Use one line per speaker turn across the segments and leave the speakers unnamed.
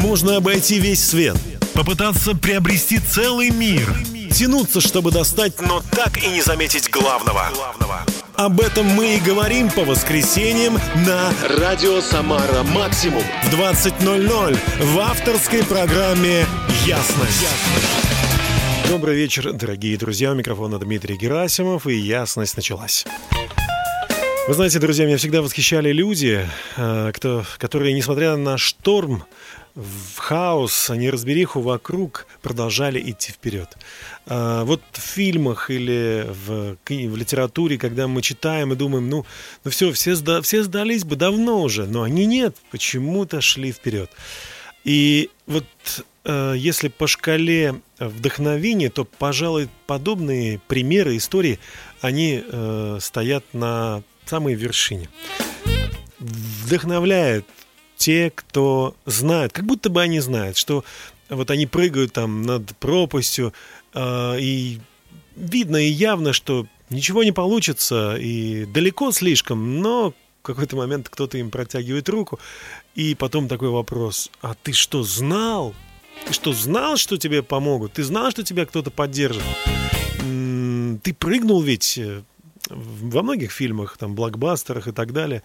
Можно обойти весь свет, попытаться приобрести целый мир, тянуться, чтобы достать, но так и не заметить главного. Об этом мы и говорим по воскресеньям на «Радио Самара Максимум» в 20.00 в авторской программе «Ясность». Добрый вечер, дорогие друзья. У микрофона Дмитрий Герасимов, и «Ясность» началась. Вы знаете, друзья, меня всегда восхищали люди, э, кто, которые, несмотря на шторм, в хаос, неразбериху вокруг продолжали идти вперед. А, вот в фильмах или в, в литературе, когда мы читаем и думаем, ну, ну все, все, сда, все сдались бы давно уже, но они нет, почему-то шли вперед. И вот э, если по шкале вдохновения, то, пожалуй, подобные примеры, истории, они э, стоят на самой вершине. Вдохновляет те, кто знают, как будто бы они знают, что вот они прыгают там над пропастью, э, и видно и явно, что ничего не получится, и далеко слишком, но в какой-то момент кто-то им протягивает руку, и потом такой вопрос, а ты что, знал? Ты что, знал, что тебе помогут? Ты знал, что тебя кто-то поддержит? Ты прыгнул ведь э, во многих фильмах, там, блокбастерах и так далее,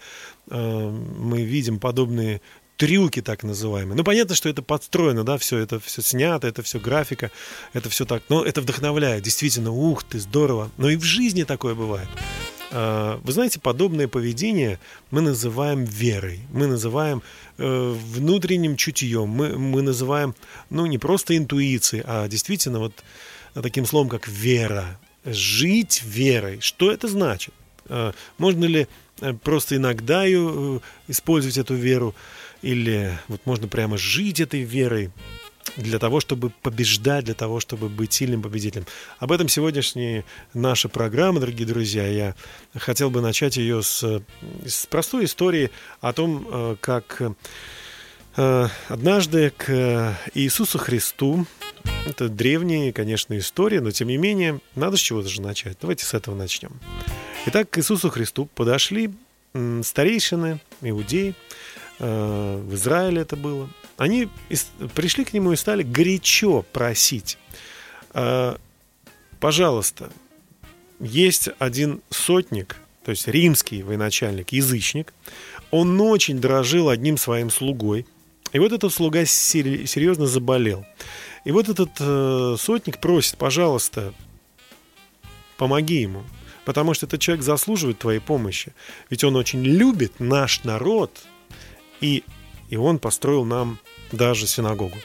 э, мы видим подобные трюки так называемые. Ну, понятно, что это подстроено, да, все это все снято, это все графика, это все так. Но это вдохновляет, действительно, ух ты, здорово. Но и в жизни такое бывает. Э, вы знаете, подобное поведение мы называем верой, мы называем э, внутренним чутьем, мы, мы называем, ну, не просто интуицией, а действительно вот таким словом, как вера, жить верой. Что это значит? А, можно ли э, просто иногда ее, э, использовать эту веру, или вот можно прямо жить этой верой для того, чтобы побеждать, для того, чтобы быть сильным победителем. Об этом сегодняшняя наша программа, дорогие друзья. Я хотел бы начать ее с, с простой истории о том, э, как однажды к Иисусу Христу это древняя, конечно, история, но тем не менее, надо с чего-то же начать. Давайте с этого начнем. Итак, к Иисусу Христу подошли старейшины, иудеи, э, в Израиле это было. Они пришли к нему и стали горячо просить, «Э, пожалуйста, есть один сотник, то есть римский военачальник, язычник, он очень дорожил одним своим слугой, и вот этот слуга серьезно заболел. И вот этот э, сотник просит, пожалуйста, помоги ему, потому что этот человек заслуживает твоей помощи. Ведь он очень любит наш народ, и, и он построил нам даже синагогу.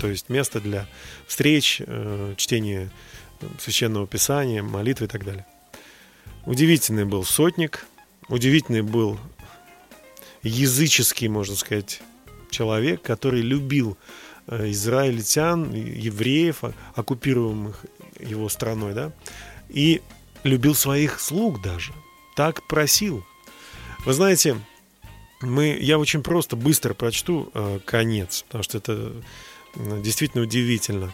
То есть место для встреч, э, чтения священного писания, молитвы и так далее. Удивительный был сотник, удивительный был языческий, можно сказать, человек, который любил Э, израильтян, евреев, оккупируемых его страной, да, и любил своих слуг даже. Так просил. Вы знаете, мы, я очень просто, быстро прочту э, конец, потому что это действительно удивительно.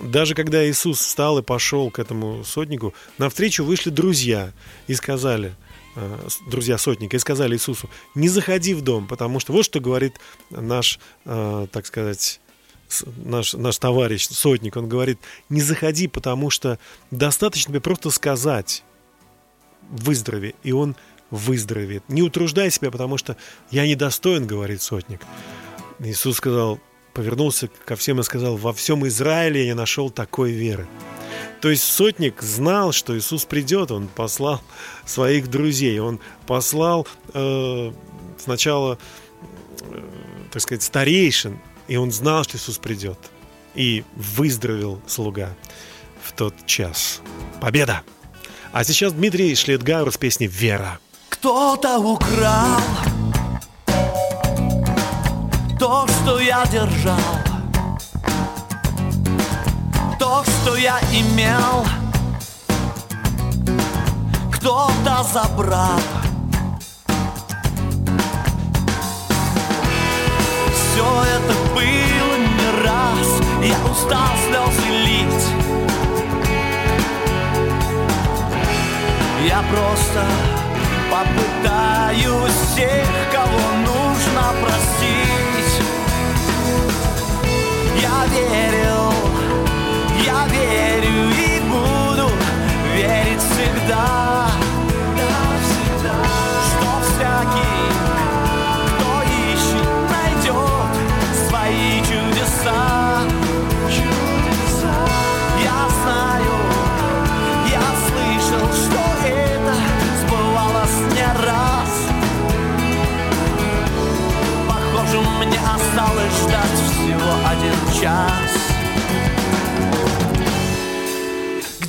Даже когда Иисус встал и пошел к этому сотнику, навстречу вышли друзья и сказали, э, друзья сотника, и сказали Иисусу, не заходи в дом, потому что вот что говорит наш, э, так сказать, наш, наш товарищ, сотник, он говорит, не заходи, потому что достаточно тебе просто сказать выздорови, и он выздоровеет. Не утруждай себя, потому что я недостоин, говорит сотник. Иисус сказал, повернулся ко всем и сказал, во всем Израиле я нашел такой веры. То есть сотник знал, что Иисус придет, он послал своих друзей, он послал э, сначала, э, так сказать, старейшин, и он знал, что Иисус придет. И выздоровел слуга в тот час. Победа! А сейчас Дмитрий Шлетгауэр с песней «Вера».
Кто-то украл то, что я держал, то, что я имел, кто-то забрал. все это было не раз. Я устал слезы лить Я просто попытаюсь всех, кого нужно простить. Я верил, я верю и буду верить всегда. Ждать всего один час.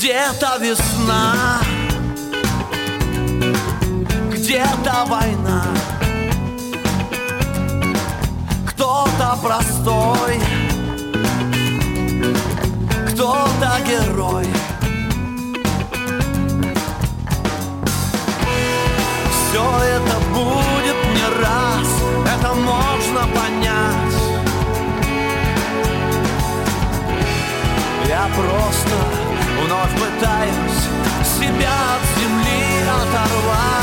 Где-то весна Где-то война. Кто-то простой Кто-то герой. Все это будет не раз Это можно Я просто вновь пытаюсь себя от земли оторвать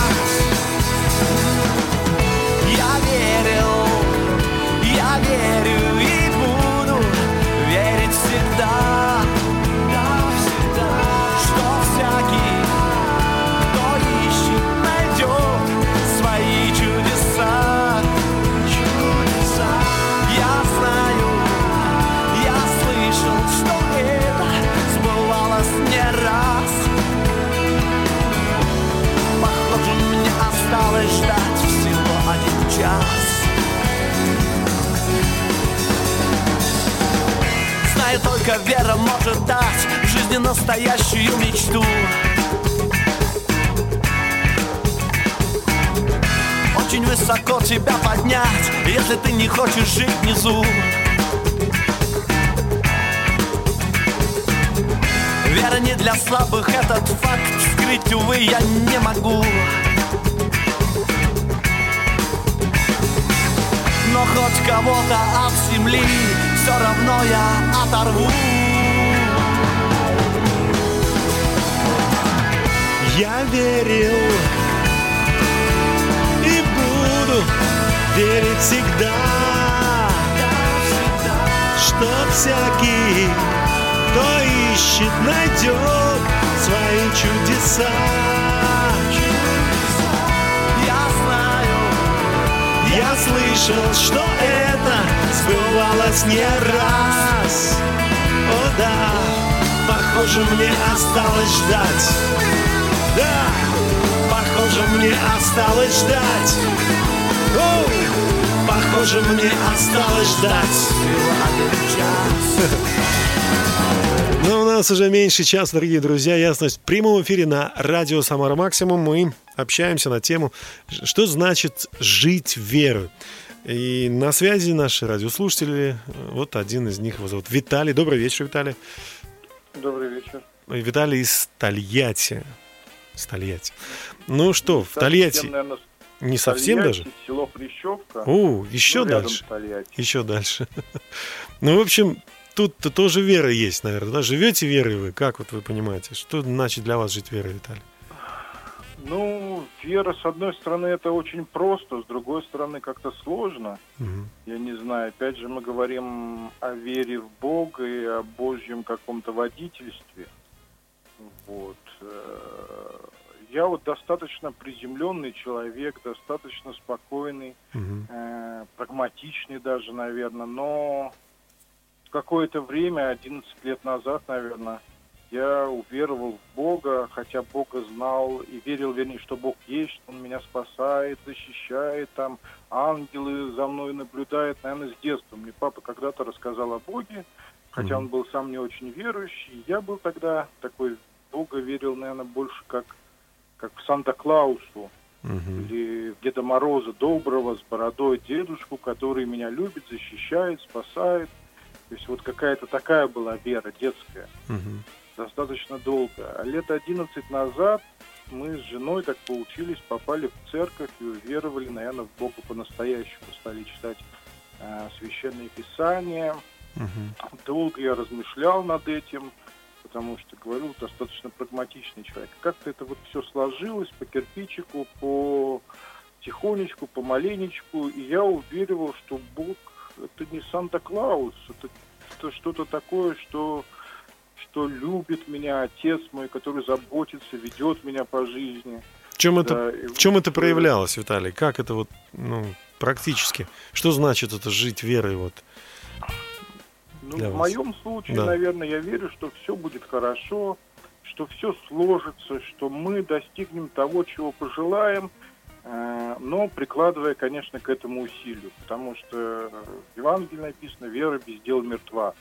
осталось ждать всего один час. Знаю, только вера может дать в жизни настоящую мечту. Очень высоко тебя поднять, если ты не хочешь жить внизу. Вера не для слабых, этот факт скрыть, увы, я не могу Но хоть кого-то от земли все равно я оторву
Я верил и буду верить всегда, что всякий, кто ищет, найдет свои чудеса.
Я
слышал, что это сбывалось не раз. О да, похоже, мне осталось ждать. Да, похоже, мне осталось ждать. Оу, похоже, мне осталось ждать. Но у нас уже меньше часа, дорогие друзья. Ясность в прямом эфире на радио «Самара Максимум». Мы общаемся на тему, что значит жить верой. И на связи наши радиослушатели. Вот один из них его зовут Виталий. Добрый вечер, Виталий.
Добрый вечер.
Виталий из Тольятти. С Тольятти. Ну что, в Тольятти
наверное,
не совсем даже?
Село Хрящевка.
О, еще
ну,
дальше.
Тольятти.
Еще дальше. Ну, в общем, тут-то тоже вера есть, наверное. Да? Живете верой вы? Как вот вы понимаете? Что значит для вас жить верой, Виталий?
Ну, вера, с одной стороны, это очень просто, с другой стороны, как-то сложно.
Мгм.
Я не знаю, опять же, мы говорим о вере в Бога и о Божьем каком-то водительстве. Вот. э, Я вот достаточно приземленный человек, достаточно спокойный, э, прагматичный даже, наверное, но какое-то время, 11 лет назад, наверное, я уверовал в Бога, хотя Бога знал и верил, вернее, что Бог есть, что Он меня спасает, защищает, там ангелы за мной наблюдают, наверное, с детства. Мне папа когда-то рассказал о Боге, хотя
Мгм.
он был сам не очень верующий. Я был тогда такой, Бога верил, наверное, больше как, как в Санта-Клаусу
Мгм.
или в Деда Мороза доброго с бородой дедушку, который меня любит, защищает, спасает. То есть вот какая-то такая была вера детская,
Мгм.
Достаточно долго. А лет 11 назад мы с женой так получились, попали в церковь и уверовали, наверное, в Бога по-настоящему. Стали читать э, священные писания.
Мгм.
Долго я размышлял над этим, потому что, говорю, достаточно прагматичный человек. Как-то это вот все сложилось по кирпичику, по тихонечку, помаленечку, и я уверивал, что Бог это не Санта-Клаус, это, это что-то такое, что, что любит меня, отец мой, который заботится, ведет меня по жизни.
В чем это,
Да, и
в чем это
э,
проявлялось, Виталий? Как это вот, ну, практически? Что значит это жить верой вот?
Ну, в
вас?
моем случае,
Да.
наверное, я верю, что все будет хорошо, что все сложится, что мы достигнем того, чего пожелаем. э, но прикладывая, конечно, к этому усилию, потому что в Евангелии написано «вера без дела мертва».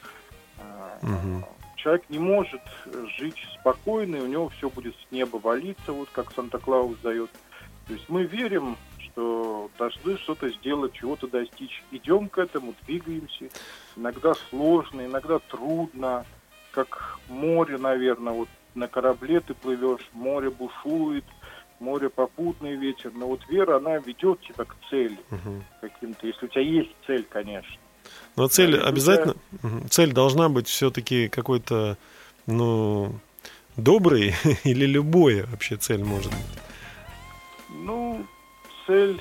Мгм.
Человек не может жить спокойно, и у него все будет с неба валиться, вот как Санта-Клаус дает. То есть мы верим, что должны что-то сделать, чего-то достичь. Идем к этому, двигаемся. Иногда сложно, иногда трудно, как море, наверное. Вот на корабле ты плывешь, море бушует, море попутный ветер. Но вот вера, она ведет тебя к цели
Мгм.
каким-то, если у тебя есть цель, конечно.
Но цель
Да,
обязательно, мгм. цель должна быть все-таки какой-то, ну, добрый или любой вообще цель может быть.
Ну, цель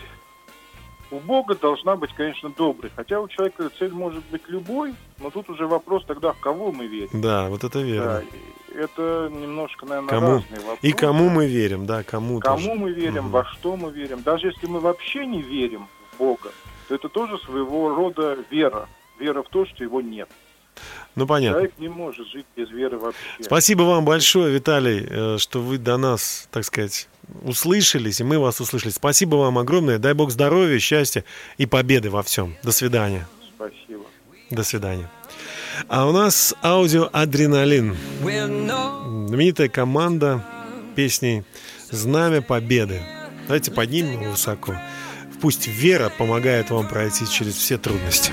у Бога должна быть, конечно, доброй. Хотя у человека цель может быть любой, но тут уже вопрос тогда, в кого мы верим.
Да, вот это
Да,
верно.
и это немножко, наверное,
Кому?
разные вопросы.
И кому мы верим, да, кому
Кому
тоже.
мы верим,
Мгм.
во что мы верим. Даже если мы вообще не верим в Бога, то это тоже своего рода вера. Вера в то, что его нет.
Ну, понятно.
Человек не может жить без веры вообще.
Спасибо вам большое, Виталий, э, что вы до нас, так сказать, услышались, и мы вас услышали. Спасибо вам огромное. Дай Бог здоровья, счастья и победы во всем. До свидания.
Спасибо.
До свидания. А у нас аудио «Адреналин». Знаменитая команда песней «Знамя Победы». Давайте поднимем его высоко. Пусть вера помогает вам пройти через все трудности.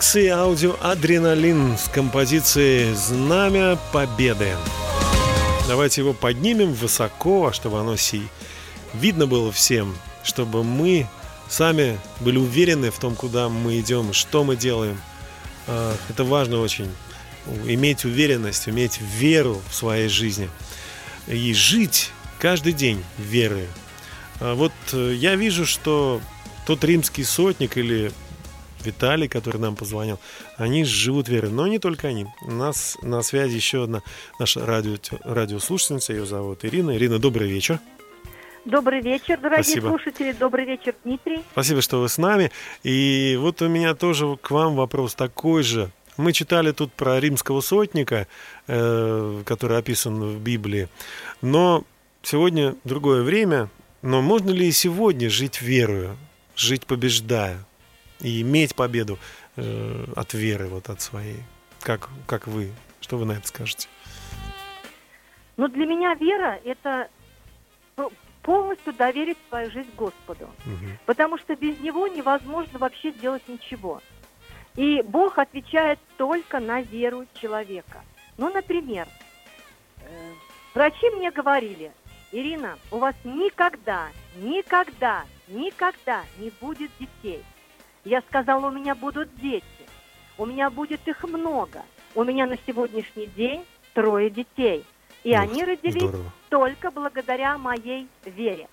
Макс аудио «Адреналин» с композицией «Знамя Победы». Давайте его поднимем высоко, чтобы оно си видно было всем, чтобы мы сами были уверены в том, куда мы идем, что мы делаем. А, Это важно очень. Иметь уверенность, иметь веру в своей жизни. И жить каждый день верой. А Вот э, я вижу, что тот римский сотник или Виталий, который нам позвонил, они живут верой. Но не только они. У нас на связи еще одна наша радио, радиослушательница, ее зовут Ирина. Ирина, добрый вечер.
Добрый вечер, дорогие
Спасибо.
слушатели. Добрый вечер, Дмитрий.
Спасибо, что вы с нами. И вот у меня тоже к вам вопрос такой же. Мы читали тут про римского сотника, э, который описан в Библии. Но сегодня другое время. Но можно ли и сегодня жить верою, жить побеждая?
И иметь победу э, от веры, вот от своей. Как, как вы? Что вы на это скажете?
Но для меня вера – это по- полностью доверить свою жизнь Господу.
Мгм.
Потому что без Него невозможно вообще сделать ничего. И Бог отвечает только на веру человека. Ну, например, э, врачи мне говорили, Ирина, у вас никогда, никогда, никогда не будет детей. Я сказала, у меня будут дети. У меня будет их много. У меня на сегодняшний день трое детей. И
Ух,
они родились
Здорово.
только благодаря моей вере.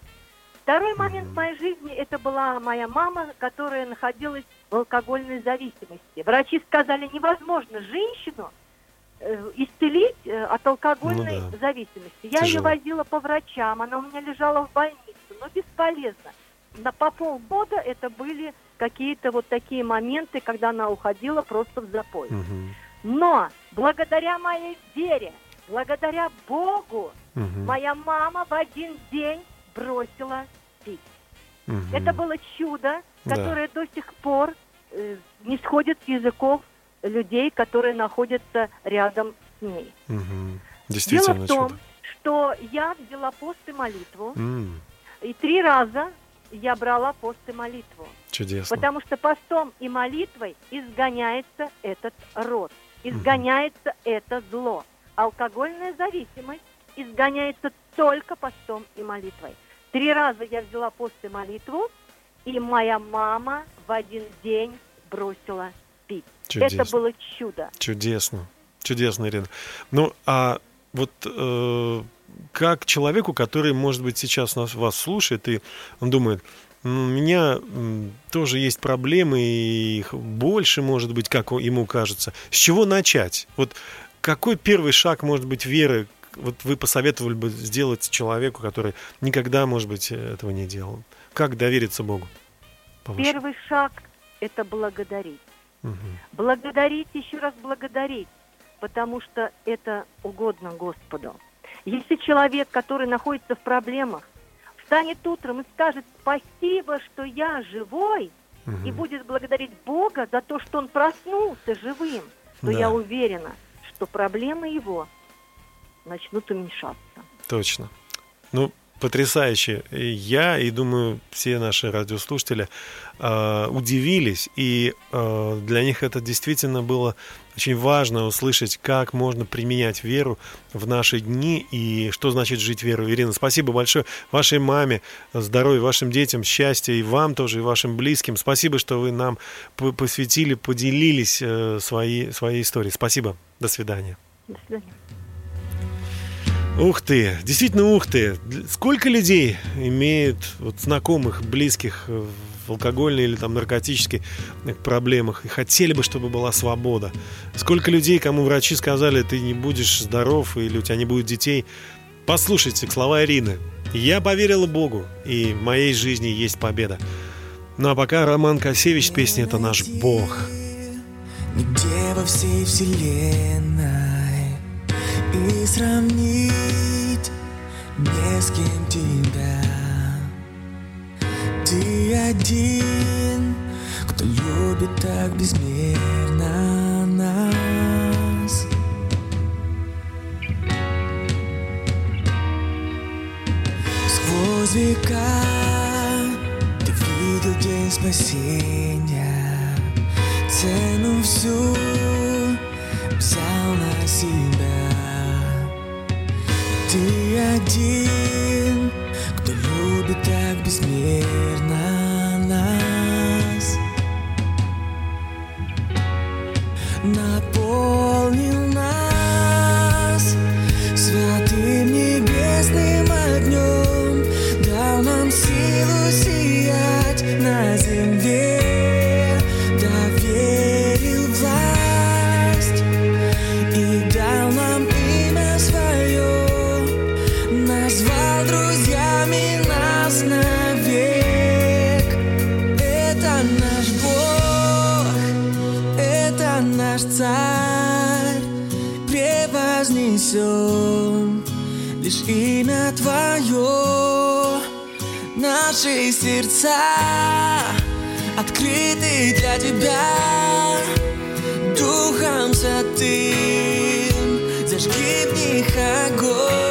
Второй момент
Мгм.
в моей жизни это была моя мама, которая находилась в алкогольной зависимости. Врачи сказали, невозможно женщину э, исцелить э, от алкогольной
Ну да.
зависимости. Я ее
Тяжело.
возила по врачам, она у меня лежала в больнице, но бесполезно. На по полгода это были какие-то вот такие моменты, когда она уходила просто в запой.
Мгм.
Но благодаря моей вере, благодаря Богу,
Мгм.
Моя мама в один день бросила пить.
Мгм.
Это было чудо,
Да.
которое до сих пор э, не сходит с языков людей, которые находятся рядом с ней. Дело
Действительно
в том,
чудо.
что я взяла пост и молитву,
М,
и три раза я брала пост и молитву.
Чудесно.
Потому что постом и молитвой изгоняется этот род, изгоняется это зло. Алкогольная зависимость изгоняется только постом и молитвой. Три раза я взяла пост и молитву, и моя мама в один день бросила пить.
Чудесно.
Это было чудо.
Чудесно. Чудесно, Ирина. Ну, а вот э, как человеку, который, может быть, сейчас нас, вас слушает, и он думает, «Ну, у меня тоже есть проблемы, и их больше, может быть, как ему кажется. С чего начать? Вот какой первый шаг, может быть, веры, вот вы посоветовали бы сделать человеку, который никогда, может быть, этого не делал? Как довериться Богу? по-вашему?
Первый шаг – это благодарить.
Мгм.
Благодарить, еще раз благодарить, потому что это угодно Господу. Если человек, который находится в проблемах, встанет утром и скажет «спасибо, что я живой», и
Мгм.
будет благодарить Бога за то, что он проснулся живым, то
Да.
я уверена, что проблемы его начнут уменьшаться.
Точно. Ну, потрясающе. И я, и думаю, все наши радиослушатели э, удивились. И э, для них это действительно было очень важно услышать, как можно применять веру в наши дни и что значит жить верой. Ирина, спасибо большое вашей маме, здоровья вашим детям, счастья и вам тоже, и вашим близким. Спасибо, что вы нам посвятили, поделились э, своей, своей историей. Спасибо. До свидания.
До свидания.
Ух ты, действительно ух ты. Сколько людей имеют вот, знакомых, близких э, в алкогольной или там наркотической проблемах и хотели бы, чтобы была свобода. Сколько людей, кому врачи сказали, ты не будешь здоров или у тебя не будет детей. Послушайте слова Ирины. Я поверила Богу, и в моей жизни есть победа. Ну а пока Роман Косевич с песней «Это наш Бог».
Нигде во всей вселенной И сравнить не с кем тебя Ты один, кто любит так безмерно нас. Сквозь века ты видел день спасения Цену всю взял на себя. Ты один, любит так безмерно наши сердца открыты для тебя. Духом Святым зажги в них огонь.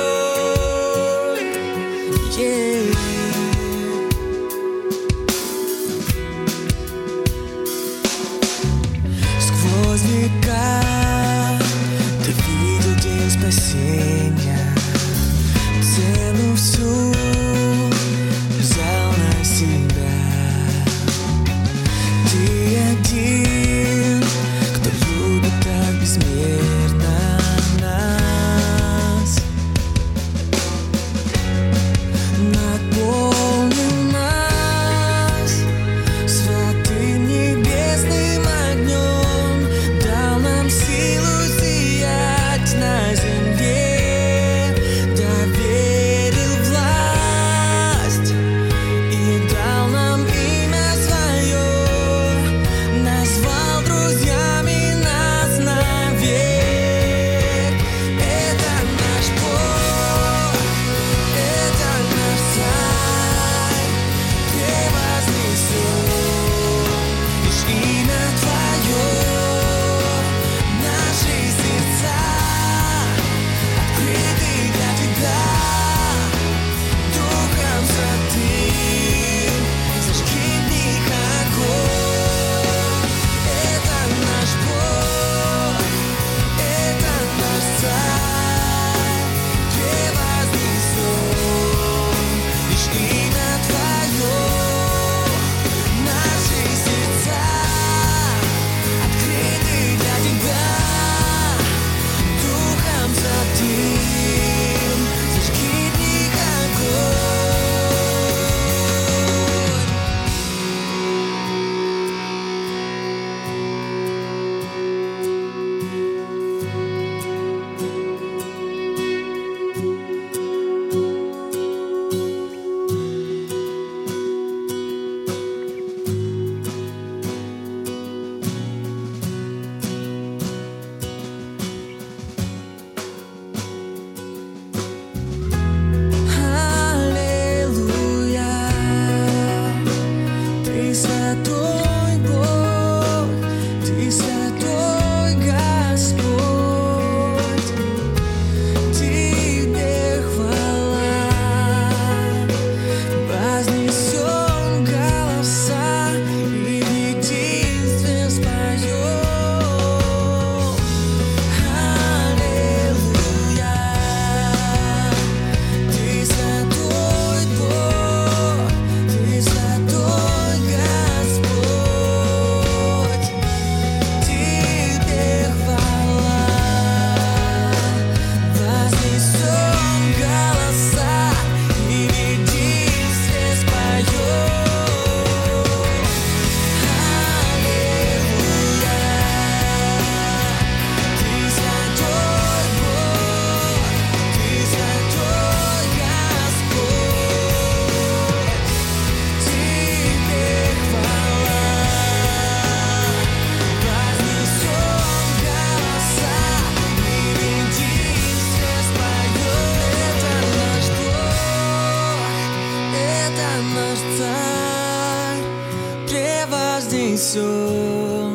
все,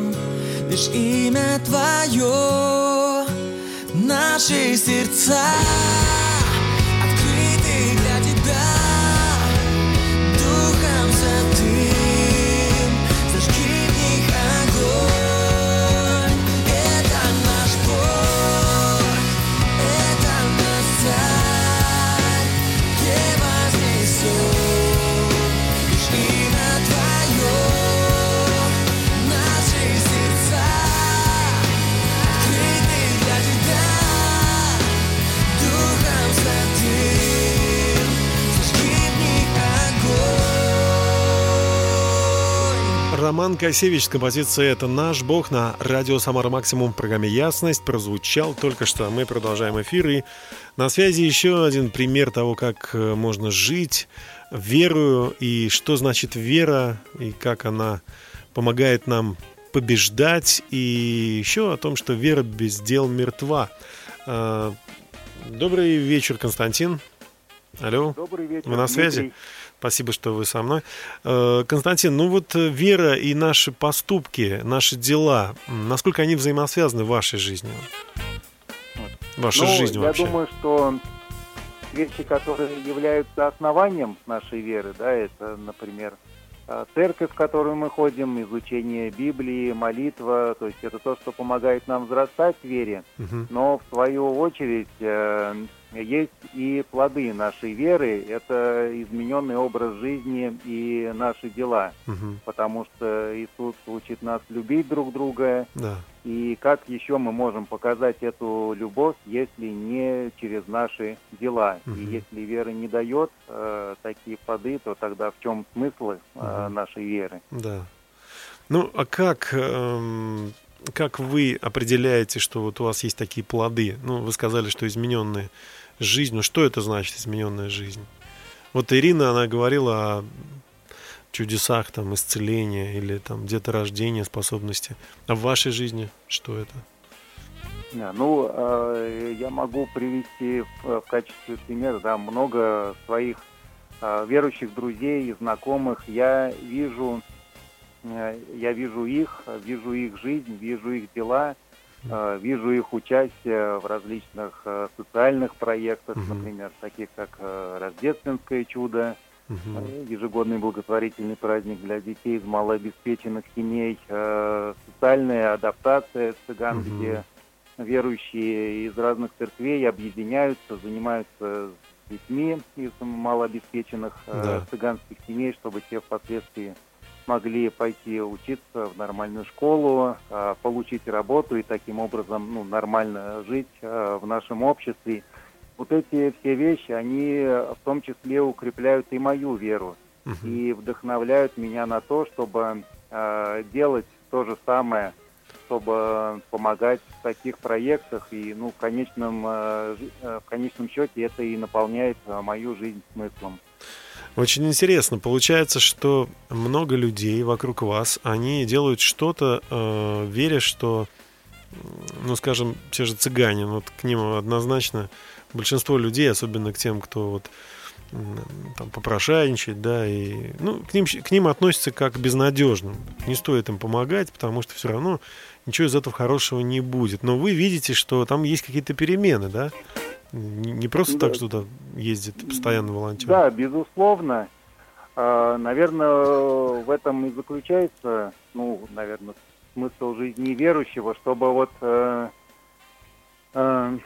лишь имя Твое, наши сердца.
Роман Косевич с композицией «Это наш Бог» на радио «Самара Максимум» в программе «Ясность» прозвучал только что. Мы продолжаем эфир, и на связи еще один пример того, как э, можно жить верую, и что значит вера, и как она помогает нам побеждать, и еще о том, что вера без дел мертва. А, добрый вечер, Константин. Алло,
Добрый вечер,
вы на связи?
Дмитрий.
Спасибо, что вы со мной. Э, Константин, ну вот э, вера и наши поступки, наши дела, насколько они взаимосвязаны в вашей жизни? Ваша
Ну,
жизнь
я
вообще.
думаю, что вещи, которые являются основанием нашей веры, да, это, например, э, церковь, в которую мы ходим, изучение Библии, молитва, то есть это то, что помогает нам взрастать в вере.
Мгм.
Но в свою очередь есть и плоды нашей веры, это измененный образ жизни и наши дела,
Мгм.
потому что Иисус учит нас любить друг друга,
Да.
и как еще мы можем показать эту любовь, если не через наши дела? И
Мгм.
если вера не дает э, такие плоды, то тогда в чем смысл э,
Мгм.
нашей веры?
Да. Ну, а как, эм, как вы определяете, что вот у вас есть такие плоды? Ну, вы сказали, что измененная жизнь. Ну, что это значит, измененная жизнь? Вот Ирина, она говорила о чудесах, там, исцеления или там где-то рождения способности. А в вашей жизни что это?
Ну, э, я могу привести в, качестве примера да, много своих э, верующих друзей и знакомых. Я вижу, э, я вижу их, вижу их жизнь, вижу их дела, вижу их участие в различных э, социальных проектах,
Мгм.
например, таких как э, Рождественское чудо, э, ежегодный благотворительный праздник для детей из малообеспеченных семей, э, социальная адаптация цыган,
Мгм.
где верующие из разных церквей объединяются, занимаются с детьми из малообеспеченных э,
Да.
цыганских семей, чтобы те впоследствии могли пойти учиться в нормальную школу, э, получить работу и таким образом ну, нормально жить э, в нашем обществе. Вот эти все вещи, они в том числе укрепляют и мою веру
Мгм.
и вдохновляют меня на то, чтобы э, делать то же самое, чтобы помогать в таких проектах. И, ну, в конечном, в конечном счете это и наполняет мою жизнь смыслом.
Очень интересно. Получается, что много людей вокруг вас, они делают что-то, э, веря, что, ну, скажем, те же цыгане, вот к ним однозначно большинство людей, особенно к тем, кто вот там попрошайничает, да, и, ну, к ним, к ним относятся как к безнадежным. Не стоит им помогать, потому что все равно ничего из этого хорошего не будет. Но вы видите, что там есть какие-то перемены, да? Не не просто
Да.
так что-то ездит постоянно волонтер.
Да, безусловно. Э, Наверное, в этом и заключается, ну, наверное, смысл жизни верующего, чтобы вот э, э,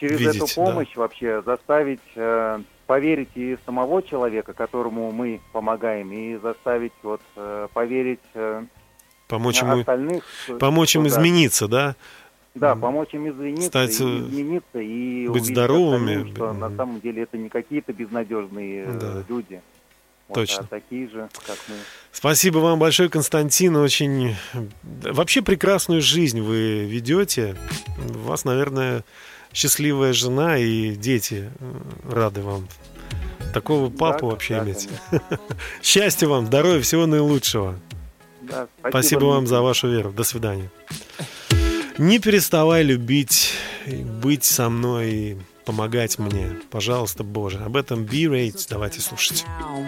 через
Видеть,
эту
да.
помощь вообще заставить э, поверить и самого человека, которому мы помогаем, и заставить вот э, поверить э,
Помочь ему
остальных.
помочь им
что да,
измениться, да?
Да, помочь им извиниться,
Стать,
и
э,
измениться и
быть здоровыми.
остальным, что на самом деле это не какие-то безнадежные э,
Да.
люди. Вот,
Точно.
а такие же, как мы.
Спасибо вам большое, Константин. Очень вообще прекрасную жизнь вы ведете. У вас, наверное, счастливая жена и дети э, рады вам. Такого папу
Да,
вообще
да,
иметь.
конечно.
Счастья вам, здоровья, всего наилучшего.
Да,
Спасибо вам за вашу веру. До свидания. Не переставай любить, быть со мной помогать мне. Пожалуйста, Боже. Об этом B-Rate. Давайте слушать.
Oh.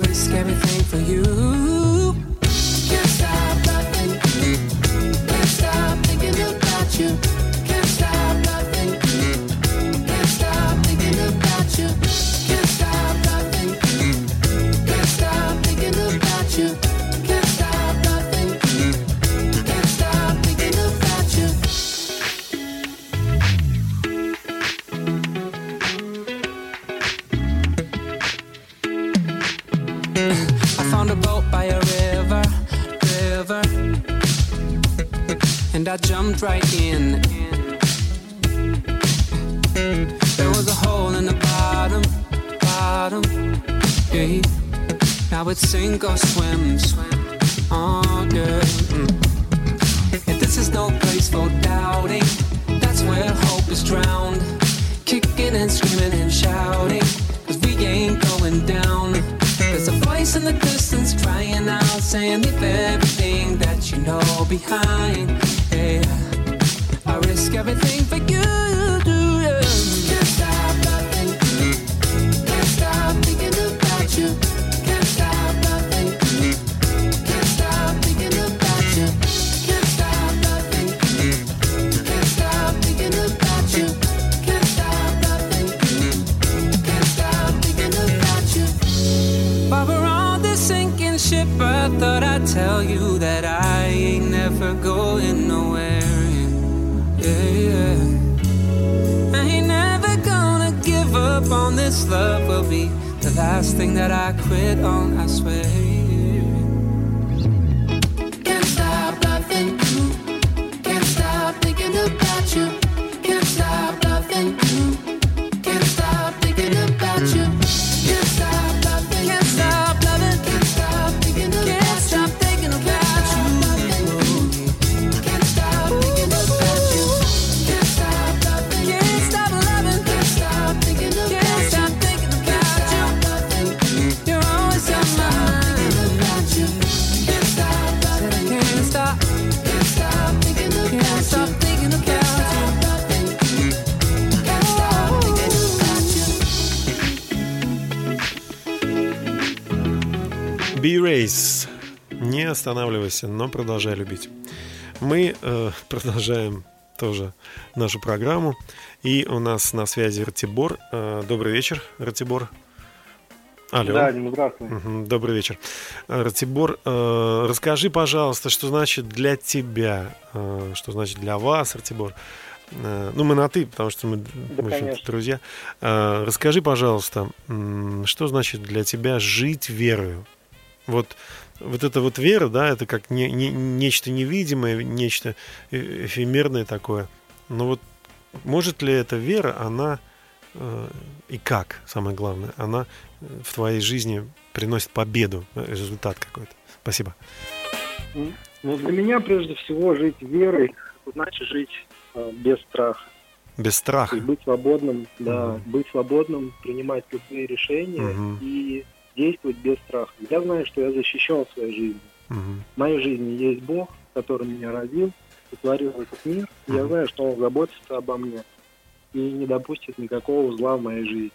Risk everything for you.
B-Race. Не останавливайся, но продолжай любить. Мы э, продолжаем тоже нашу программу. И у нас на связи Ратибор. Э, добрый вечер, Ратибор. Алло.
Да, Дим, здравствуй.
Добрый вечер. Э, Ратибор, э, расскажи, пожалуйста, что значит для тебя, э, что значит для вас, Ратибор. Э, Ну, мы на «ты», потому что мы, в общем-то,
конечно.
друзья. Э, Расскажи, пожалуйста, м, что значит для тебя жить верою? Вот, вот эта вот вера, да, это как не- не- нечто невидимое, нечто э- эфемерное такое. Но вот может ли эта вера, она э, и как, самое главное, она э, в твоей жизни приносит победу, э, результат какой-то? Спасибо.
Ну, для меня, прежде всего, жить верой, значит жить э, без страха.
Без страха.
есть быть свободным, да,
Мгм.
быть свободным, принимать любые решения
Мгм.
и действовать без страха. Я знаю, что я защищен в своей жизни.
Мгм.
В моей жизни есть Бог, который меня родил, сотворил этот мир. И Я знаю, что Он заботится обо мне и не допустит никакого зла в моей жизни.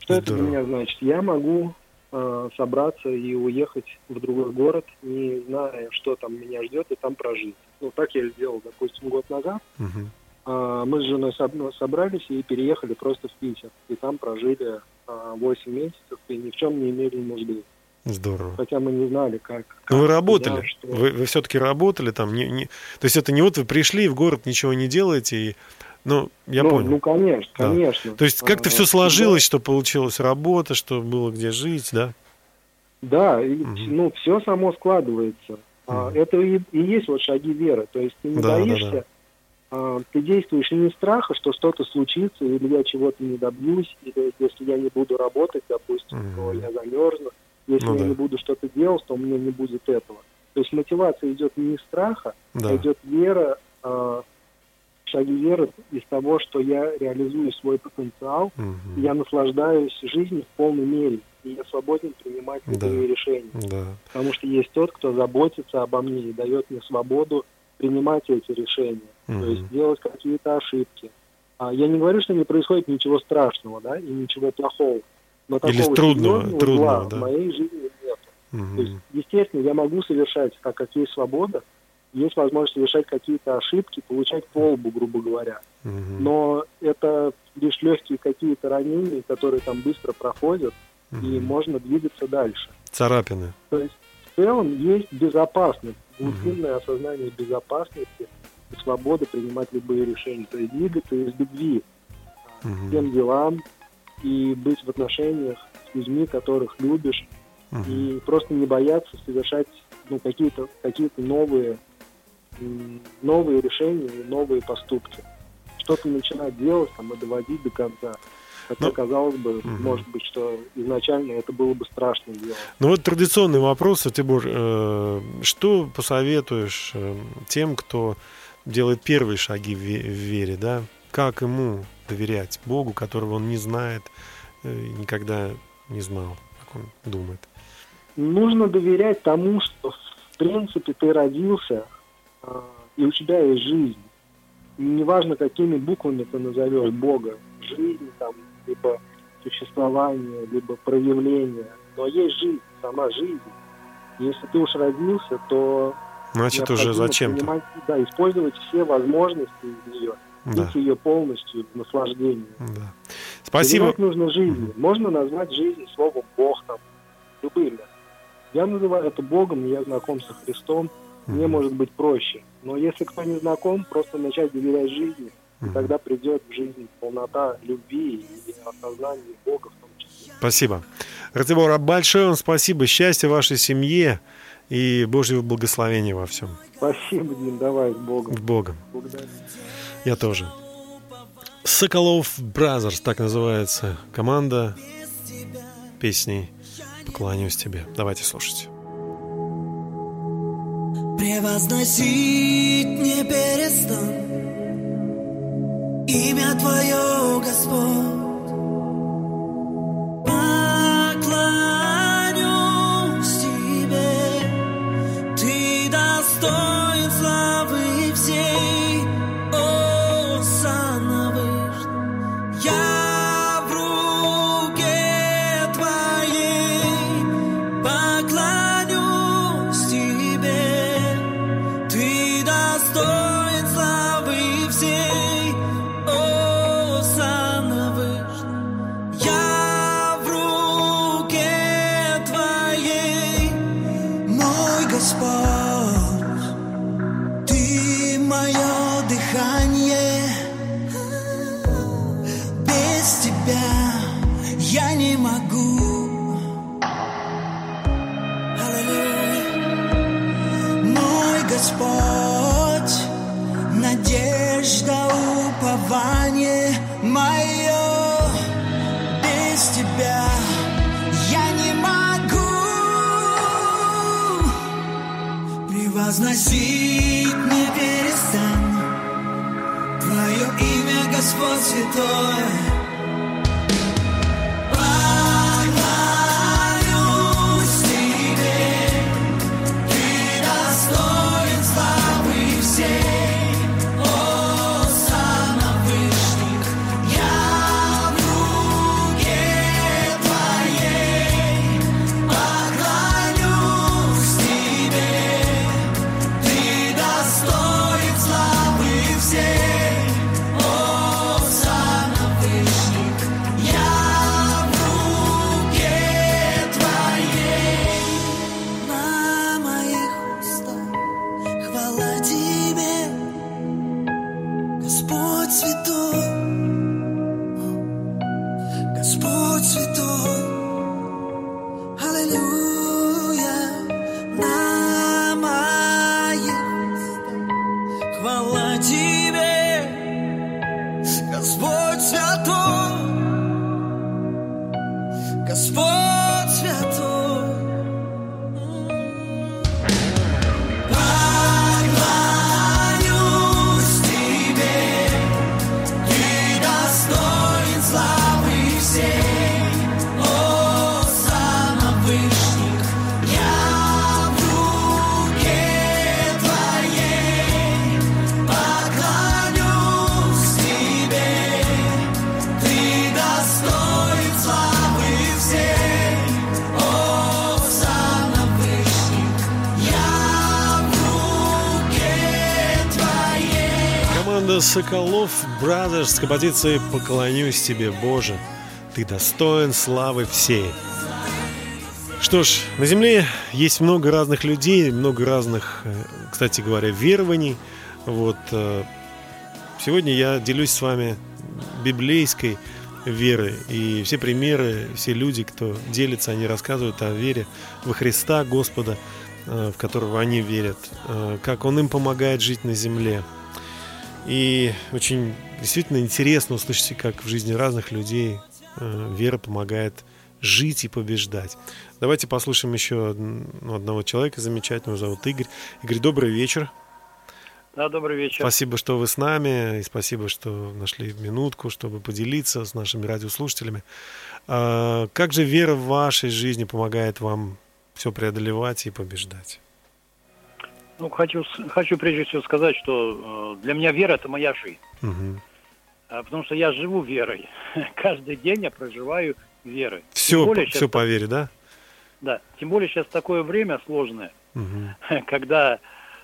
Что это
Здорово.
для меня значит? Я могу э, собраться и уехать в другой город, не зная, что там меня ждет, и там прожить. Ну, так я сделал, допустим, год назад.
Мгм.
А, Мы с женой соб- собрались и переехали просто в Питер. И там прожили а, 8 месяцев и ни в чем не имели нужды.
Здорово.
Хотя мы не знали, как.
Ну, вы
как,
работали.
куда, что.
Вы, вы все-таки работали там. Не, не... То есть это не вот вы пришли в город, ничего не делаете. И... Ну, я
ну,
понял.
Ну, конечно,
Да.
конечно.
То есть как-то
А,
все сложилось, что получилась работа, что было где жить, да?
Да, и, ну, все само складывается. А,
Мгм.
это и, и есть вот шаги веры. То есть ты не
Да, да,
боишься,
да.
а, ты действуешь не из страха, что что-то случится, или я чего-то не добьюсь, или если я не буду работать, допустим, то я замерзну. Если
Ну
я
да.
не буду что-то делать, то у меня не будет этого. То есть мотивация идет не из страха,
Да.
а идет вера, а, шаги веры из того, что я реализую свой потенциал,
Мгм.
я наслаждаюсь жизнью в полной мере, и я свободен принимать
Да.
любые решения.
Да.
Потому что есть тот, кто заботится обо мне и дает мне свободу принимать эти решения, То есть делать какие-то ошибки. А я не говорю, что не происходит ничего страшного, да, и ничего плохого. Но
Или
такого
трудного,
серьезного
трудного, да.
в моей жизни нет. То есть, естественно, я могу совершать, так как есть свобода, есть возможность совершать какие-то ошибки, получать по лбу, грубо говоря.
Мгм.
Но это лишь легкие какие-то ранения, которые там быстро проходят, и
Мгм.
можно двигаться дальше.
Царапины.
То есть в целом есть безопасность, глубинное осознание безопасности свободы принимать любые решения. То есть двигаться из любви к
Мгм.
тем делам и быть в отношениях с людьми, которых любишь,
Мгм.
и просто не бояться совершать ну, какие-то какие новые, новые решения и новые поступки. Что-то начинать делать там, и доводить до конца. Хотя,
Ну,
казалось бы,
мгм.
может быть, что изначально это было бы страшно делать.
Ну вот традиционный вопрос, Тибур, э, что посоветуешь э, тем, кто делает первые шаги в ве- в вере, да? Как ему доверять Богу, которого он не знает, э, никогда не знал, как он думает?
нужно доверять тому, что в принципе ты родился, а, и у тебя есть жизнь. Неважно, какими буквами ты назовешь Бога. Жизнь, там, либо существование, либо проявление. Но есть жизнь, сама жизнь. Если ты уж родился, то
Значит, уже зачем-то.
понимать, Да, использовать все возможности из нее.
Да.
Жить ее полностью, в наслаждении.
Да. Спасибо.
Доверять нужно жизни. Можно назвать жизнь словом Бог там, любым. Я называю это Богом, и я знаком со Христом. Мне
Мгм.
может быть проще. Но если кто не знаком, просто начать доверять жизни, и
Мгм.
тогда придет в жизнь полнота любви и осознания Бога в том числе.
Спасибо. Ратибора, большое вам спасибо. Счастья вашей семье и Божьего благословения во всем.
Спасибо, Дим, давай с Богом.
С Богом.
Благодарю.
Я тоже. Соколов Brothers, так называется команда песней «Поклоняюсь тебе». Давайте слушать.
Превозносить не перестану Имя Твое, Господь Господь святое. Господь
Соколов Brothers с композицией «Поклонюсь тебе, Боже, ты достоин славы всей». Что ж, на Земле есть много разных людей, много разных, э, кстати говоря, верований. Вот э, сегодня я делюсь с вами библейской верой. И все примеры, все люди, кто делится, они рассказывают о вере во Христа Господа, э, в которого они верят, как Он им помогает жить на земле. И очень действительно интересно услышать, как в жизни разных людей э, вера помогает жить и побеждать. Давайте послушаем еще од- одного человека замечательного, зовут Игорь. Игорь, добрый вечер.
Да, добрый вечер.
Спасибо, что вы с нами, и спасибо, что нашли минутку, чтобы поделиться с нашими радиослушателями. А, Как же вера в вашей жизни помогает вам все преодолевать и побеждать.
Ну, хочу, хочу прежде всего сказать, что э, для меня вера – это моя жизнь. А, Потому что я живу верой. Каждый день я проживаю верой.
Все,
более
все
щас-
по вере, да?
Да, тем более сейчас такое время сложное,
Мгм.
когда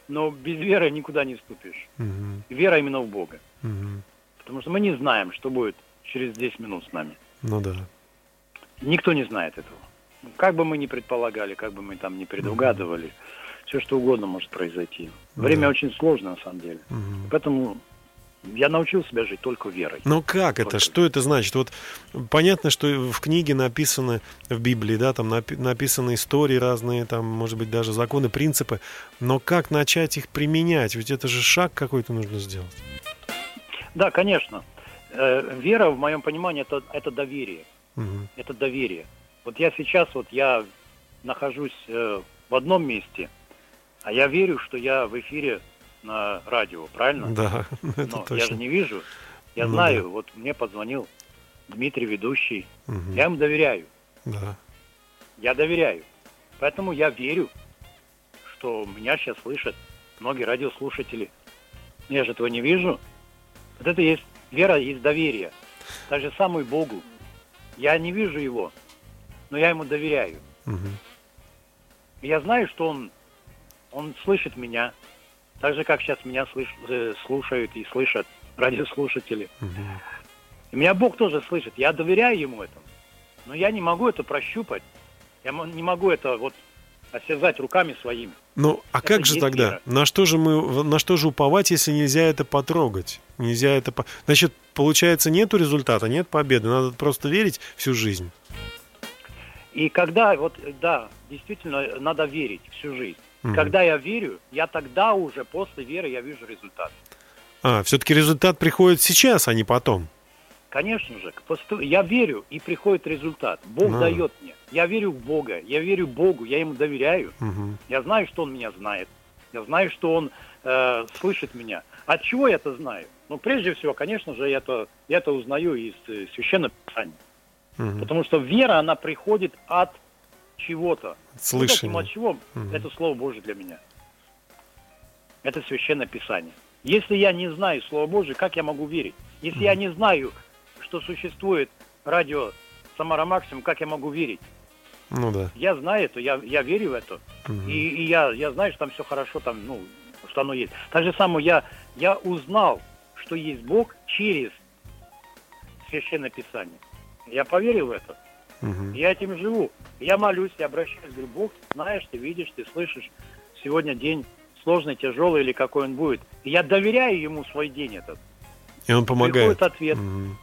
ну, без веры никуда не ступишь.
Мгм.
Вера именно в Бога.
Мгм.
Потому что мы не знаем, что будет через 10 минут с нами.
Ну да.
Никто не знает этого. Как бы мы ни предполагали, как бы мы там ни предугадывали, все что угодно может произойти. Время
Да.
очень сложно на самом деле.
Мгм.
Поэтому я научил себя жить только верой.
Но как это?
Только
Что это значит? Вот понятно, что в книге написаны, в Библии, да, там напи- написаны истории разные, там, может быть, даже законы, принципы, но как начать их применять? Ведь это же шаг какой-то нужно сделать.
Да, конечно. Э, вера, в моем понимании, это, это доверие.
Мгм.
Это доверие. Вот я сейчас, вот я нахожусь э, в одном месте, а я верю, что я в эфире на радио, правильно?
Да, это
Но я же
точно.
не вижу. Я
Ну
знаю,
да.
вот мне позвонил Дмитрий, ведущий.
Мгм.
Я ему доверяю.
Да.
Я доверяю. Поэтому я верю, что меня сейчас слышат многие радиослушатели. Я же этого не вижу. Вот это есть вера, есть доверие. Так же самое Богу. Я не вижу его, но я ему доверяю. И я знаю, что он, он слышит меня, так же, как сейчас меня слыш- э, слушают и слышат радиослушатели. И меня Бог тоже слышит. Я доверяю ему этому. Но я не могу это прощупать. Я не могу это вот осязать руками своими.
Ну, а
Это
как же тогда?
вера.
На что же мы, на что же уповать, если нельзя это потрогать? Нельзя это... по- Значит, получается, нету результата, нет победы. Надо просто верить всю жизнь.
И когда, вот, э, да, действительно, надо верить всю жизнь.
Мгм.
Когда я верю, я тогда уже после веры я вижу результат.
А, все-таки результат приходит сейчас, а не потом.
Конечно же, я верю, и приходит результат. Бог
А.
дает мне. Я верю в Бога, я верю Богу, я ему доверяю.
Мгм.
Я знаю, что он меня знает. Я знаю, что он э, слышит меня. От чего я это знаю? Ну, прежде всего, конечно же, я это, я это узнаю из э, священного писания.
Мгм.
Потому что вера, она приходит от чего-то.
Слышание.
Ну, от чего?
Мгм.
Это Слово Божье для меня. Это священное писание. Если я не знаю Слово Божье, как я могу верить? Если я не знаю, что существует радио Самара Максимум, как я могу верить?
Ну да.
Я знаю это, я, я верю в это.
Мгм.
И, и я, я знаю, что там все хорошо, там, ну, что оно есть. Так же самое я, я узнал, что есть Бог через Священное Писание. Я поверил в это.
Мгм.
Я этим живу. Я молюсь, я обращаюсь, говорю, Бог, знаешь, ты видишь, ты слышишь, сегодня день сложный, тяжелый или какой он будет. И я доверяю ему свой день этот.
И он помогает.
Приходит ответ.
Мгм.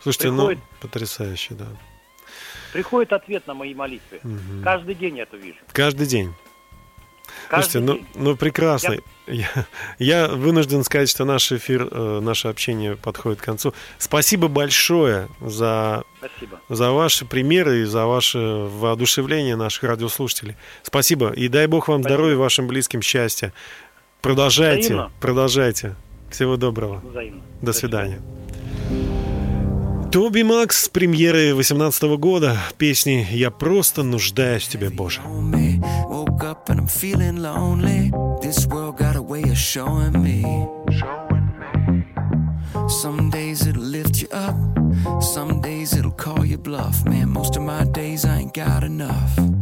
Слушайте,
Приходит-
ну, потрясающе, да.
Приходит ответ на мои молитвы.
Мгм.
Каждый день я это вижу.
Каждый день.
Каждый
Слушайте, ну,
день.
ну прекрасно. Я, я вынужден сказать, что наш эфир, э, наше общение подходит к концу. Спасибо большое за,
Спасибо.
за ваши примеры и за ваше воодушевление наших радиослушателей. Спасибо. И дай Бог вам
Спасибо.
здоровья, вашим близким счастья. Продолжайте,
Взаимно.
продолжайте. Всего доброго.
Взаимно.
До свидания. Тоби Макс с премьеры 2018 года песни «Я просто нуждаюсь в тебе, Боже».
Some days it'll lift you up, some days it'll call you bluff. Man, most of my days I ain't got enough.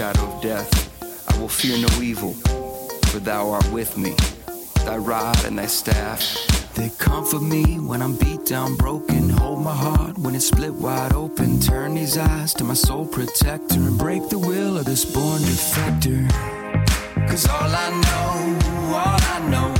Shadow of death, I will fear no evil, for thou art with me. Thy rod and thy staff,
They comfort me when I'm beat down, broken. Hold my heart when it's split wide open. Turn these eyes to my soul protector and break the will of this born defector. Cause all I know, all I know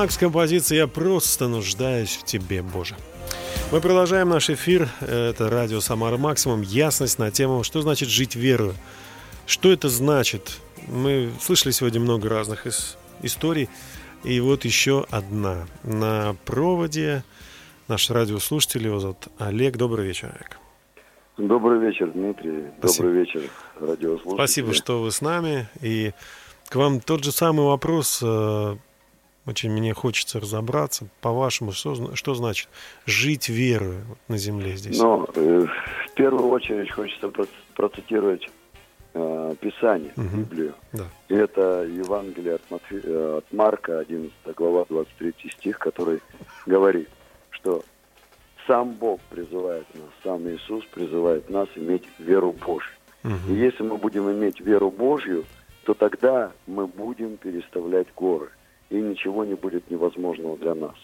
Макс, композиция «Я просто нуждаюсь в тебе, Боже». Мы продолжаем наш эфир. Это радио «Самара Максимум». Ясность на тему, что значит жить верою. Что это значит? Мы слышали сегодня много разных ис- историй. И вот еще одна. На проводе наш радиослушатель, его зовут Олег. Добрый вечер, Олег.
Добрый вечер, Дмитрий.
Спасибо.
Добрый вечер, радиослушатели.
Спасибо, что вы с нами. И к вам тот же самый вопрос. Очень мне хочется разобраться. По-вашему, что, что значит жить верою вот на земле здесь?
Но э, в первую очередь хочется проц- процитировать э, Писание,
Мгм.
Библию.
Да.
И это Евангелие от, Матфе- э, от Марка, 11 глава, 23 стих, который говорит, что сам Бог призывает нас, сам Иисус призывает нас иметь веру Божью. И
Мгм.
если мы будем иметь веру Божью, то тогда мы будем переставлять горы, и ничего не будет невозможного для нас.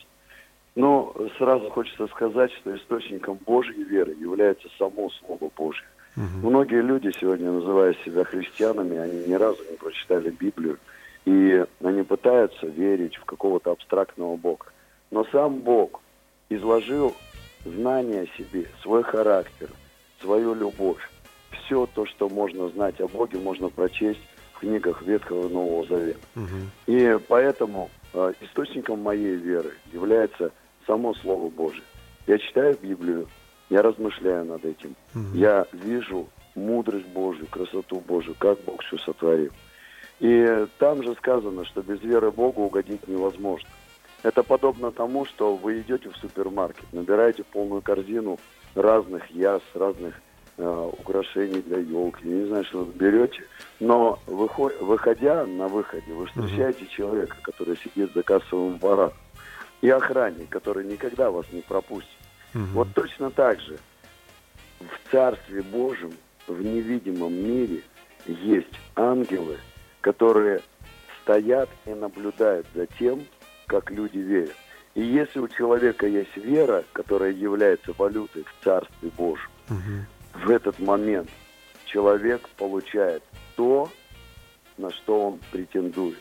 Но сразу хочется сказать, что источником Божьей веры является само Слово Божье.
Мгм.
Многие люди сегодня, называя себя христианами, они ни разу не прочитали Библию, и они пытаются верить в какого-то абстрактного Бога. Но сам Бог изложил знания о себе, свой характер, свою любовь. Все то, что можно знать о Боге, можно прочесть в книгах Ветхого и Нового Завета.
Мгм.
И поэтому э, источником моей веры является само Слово Божие. Я читаю Библию, я размышляю над этим.
Мгм.
Я вижу мудрость Божью, красоту Божью, как Бог все сотворил. И там же сказано, что без веры Богу угодить невозможно. Это подобно тому, что вы идете в супермаркет, набираете полную корзину разных яс, разных украшений для елки, я не знаю, что вы берете, но выхо- выходя на выходе, вы встречаете человека, который сидит за кассовым аппаратом, и охранник, который никогда вас не пропустит.
Мгм.
Вот точно так же в Царстве Божьем, в невидимом мире есть ангелы, которые стоят и наблюдают за тем, как люди верят. И если у человека есть вера, которая является валютой в Царстве Божьем,
Мгм.
В этот момент человек получает то, на что он претендует.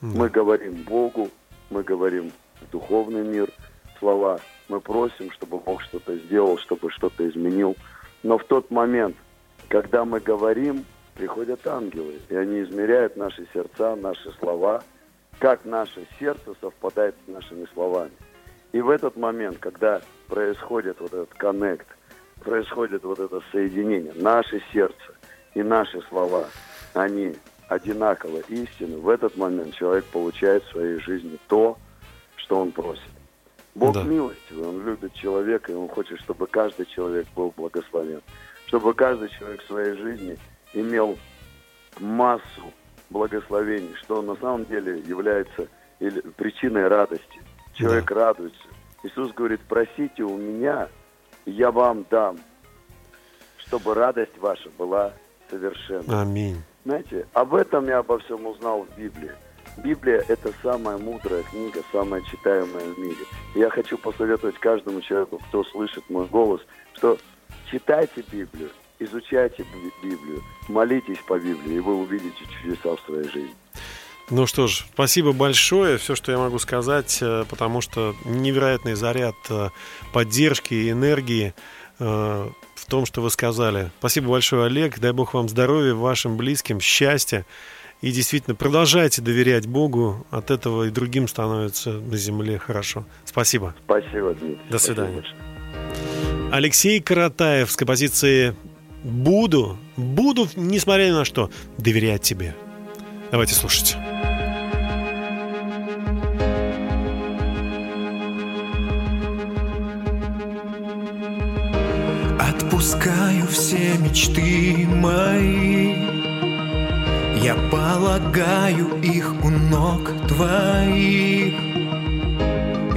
Мы говорим Богу, мы говорим в духовный мир слова, мы просим, чтобы Бог что-то сделал, чтобы что-то изменил. Но в тот момент, когда мы говорим, приходят ангелы, и они измеряют наши сердца, наши слова, как наше сердце совпадает с нашими словами. И в этот момент, когда происходит вот этот коннект, происходит вот это соединение, наше сердце и наши слова, они одинаково истины, в этот момент человек получает в своей жизни то, что он просит. Бог
Да.
милостивый, Он любит человека, и Он хочет, чтобы каждый человек был благословен. чтобы каждый человек в своей жизни имел массу благословений, что на самом деле является причиной радости. Человек радуется. Иисус говорит, просите у меня, я вам дам, чтобы радость ваша была совершенна.
Аминь.
Знаете, об этом я обо всем узнал в Библии. Библия – это самая мудрая книга, самая читаемая в мире. И я хочу посоветовать каждому человеку, кто слышит мой голос, что читайте Библию, изучайте Би- Библию, молитесь по Библии, и вы увидите чудеса в своей жизни.
Ну что ж, спасибо большое. Все, что я могу сказать, э, потому что невероятный заряд э, поддержки и энергии э, в том, что вы сказали. Спасибо большое, Олег. Дай Бог вам здоровья, вашим близким, счастья. И действительно, продолжайте доверять Богу. От этого и другим становится на земле хорошо. Спасибо.
Спасибо, Дмитрий.
До
Спасибо
свидания.
большое.
Алексей Каратаев с композицией «Буду, буду, несмотря ни на что, доверять тебе». Давайте слушать.
Мечты мои. Я полагаю их у ног твоих.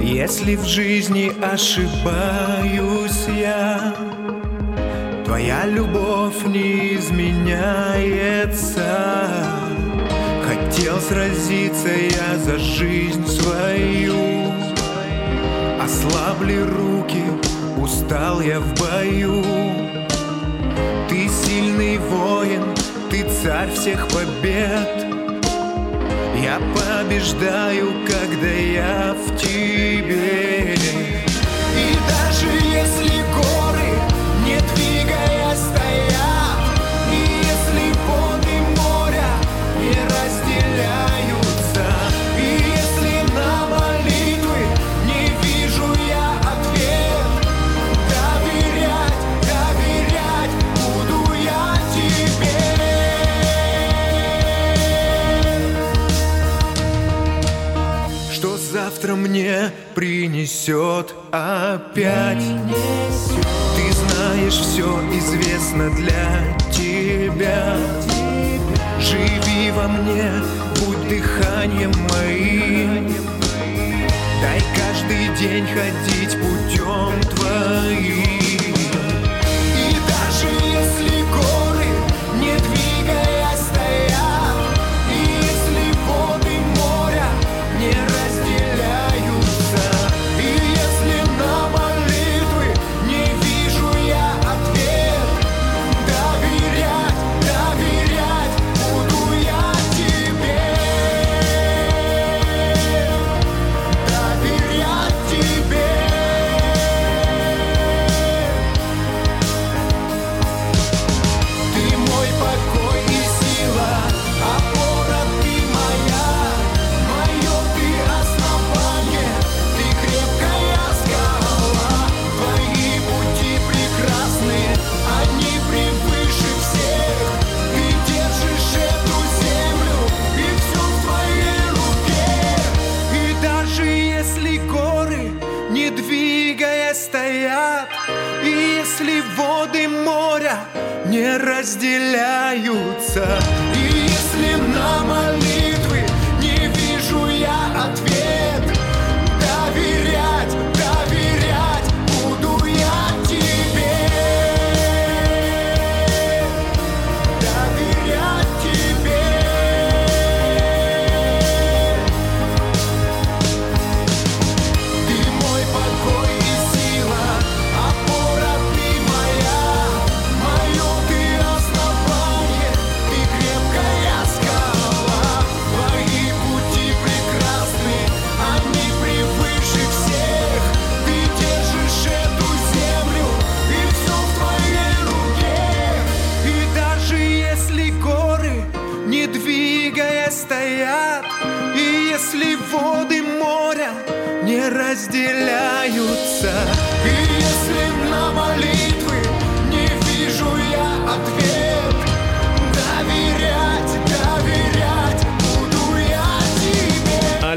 Если в жизни ошибаюсь я Твоя любовь не изменяется. Хотел сразиться я за жизнь свою. Ослабли руки, устал я в бою сильный воин, ты царь всех побед. Я побеждаю, когда я в тебе. И даже если горы, не двигая, стоят И если воды моря не разделяются мне принесет опять. Ты знаешь, все известно для тебя. Живи во мне, будь дыханием моим. Дай каждый день ходить путем твоим разделяются, и если на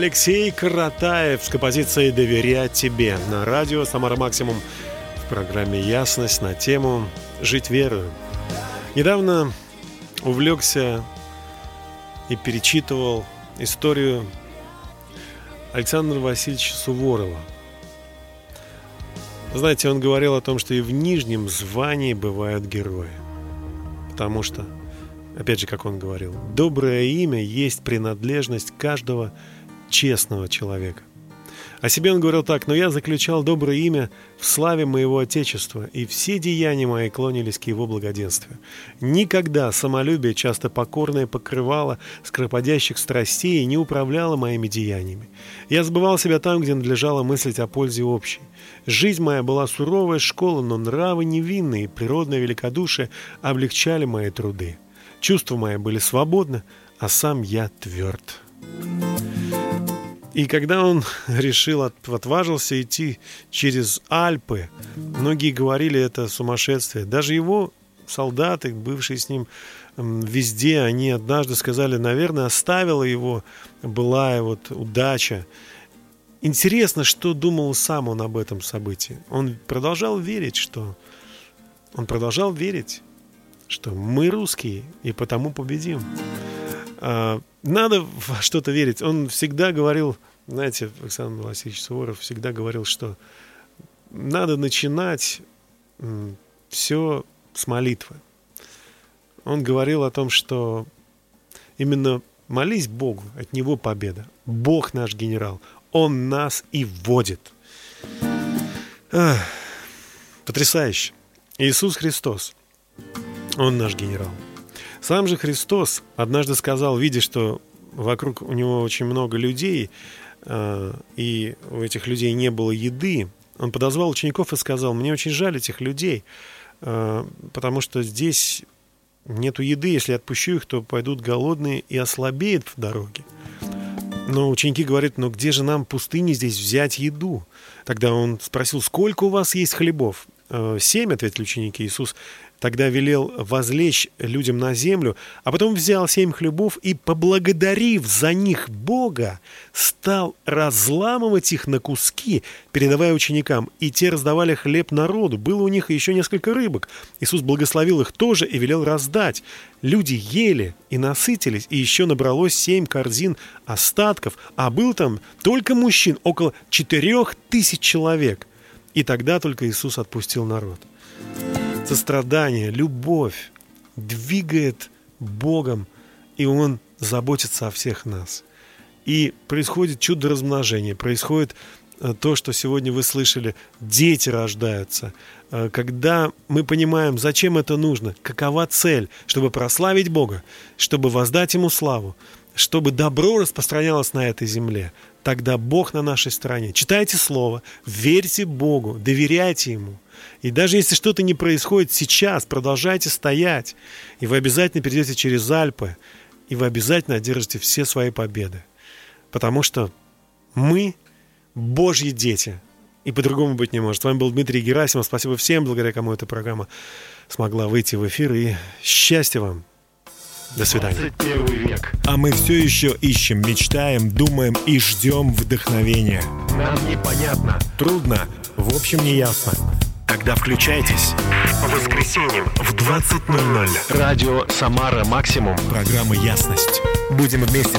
Алексей Каратаев с композицией «Доверять тебе» на радио «Самара Максимум» в программе «Ясность» на тему жить верою. Недавно увлекся и перечитывал историю Александра Васильевича Суворова. Знаете, он говорил о том, что и в нижнем звании бывают герои. Потому что, опять же, как он говорил, доброе имя есть принадлежность каждого честного человека. О себе он говорил так, но я заключал доброе имя в славе моего Отечества, и все деяния мои клонились к его благоденствию. Никогда самолюбие, часто покорное, покрывало скоропадящих страстей и не управляло моими деяниями. Я забывал себя там, где надлежало мыслить о пользе общей. Жизнь моя была суровая школа, но нравы невинные и природное великодушие облегчали мои труды. Чувства мои были свободны, а сам я тверд. И когда он решил, от- отважился идти через Альпы, многие говорили это сумасшествие. Даже его солдаты, бывшие с ним везде, они однажды сказали, наверное, оставила его былая вот удача. Интересно, что думал сам он об этом событии. Он продолжал верить, что... Он продолжал верить, что мы русские, и потому победим. А, надо во что-то верить. Он всегда говорил, знаете, Александр Васильевич Суворов всегда говорил, что надо начинать все с молитвы. Он говорил о том, что именно молись Богу, от Него победа. Бог наш генерал, Он нас и вводит. Ах, потрясающе. Иисус Христос, Он наш генерал. Сам же Христос однажды сказал, видя, что вокруг у него очень много людей, э, и у этих людей не было еды, он подозвал учеников и сказал, мне очень жаль этих людей, э, потому что здесь нету еды, если отпущу их, то пойдут голодные и ослабеют в дороге. Но ученики говорят, но где же нам в пустыне здесь взять еду? Тогда он спросил, сколько у вас есть хлебов? «Э, Семь, ответили ученики. Иисус тогда велел возлечь людям на землю, а потом взял семь хлебов и, поблагодарив за них Бога, стал разламывать их на куски, передавая ученикам, и те раздавали хлеб народу. Было у них еще несколько рыбок. Иисус благословил их тоже и велел раздать. Люди ели и насытились, и еще набралось семь корзин остатков, а был там только мужчин, около четырех тысяч человек. И тогда только Иисус отпустил народ сострадание, любовь двигает Богом, и Он заботится о всех нас. И происходит чудо размножения, происходит э, то, что сегодня вы слышали, дети рождаются. Э, Когда мы понимаем, зачем это нужно, какова цель, чтобы прославить Бога, чтобы воздать Ему славу, чтобы добро распространялось на этой земле, тогда Бог на нашей стороне. Читайте Слово, верьте Богу, доверяйте Ему. И даже если что-то не происходит сейчас, продолжайте стоять, и вы обязательно перейдете через Альпы, и вы обязательно одержите все свои победы. Потому что мы Божьи дети, и по-другому быть не может. С вами был Дмитрий Герасимов. Спасибо всем, благодаря кому эта программа смогла выйти в эфир. И счастья вам. До свидания.
21 век.
А мы все еще ищем, мечтаем, думаем и ждем вдохновения.
Нам непонятно.
Трудно, в общем, не ясно. Тогда включайтесь.
По воскресеньям
В 20.00
радио «Самара Максимум».
программа «Ясность». Будем вместе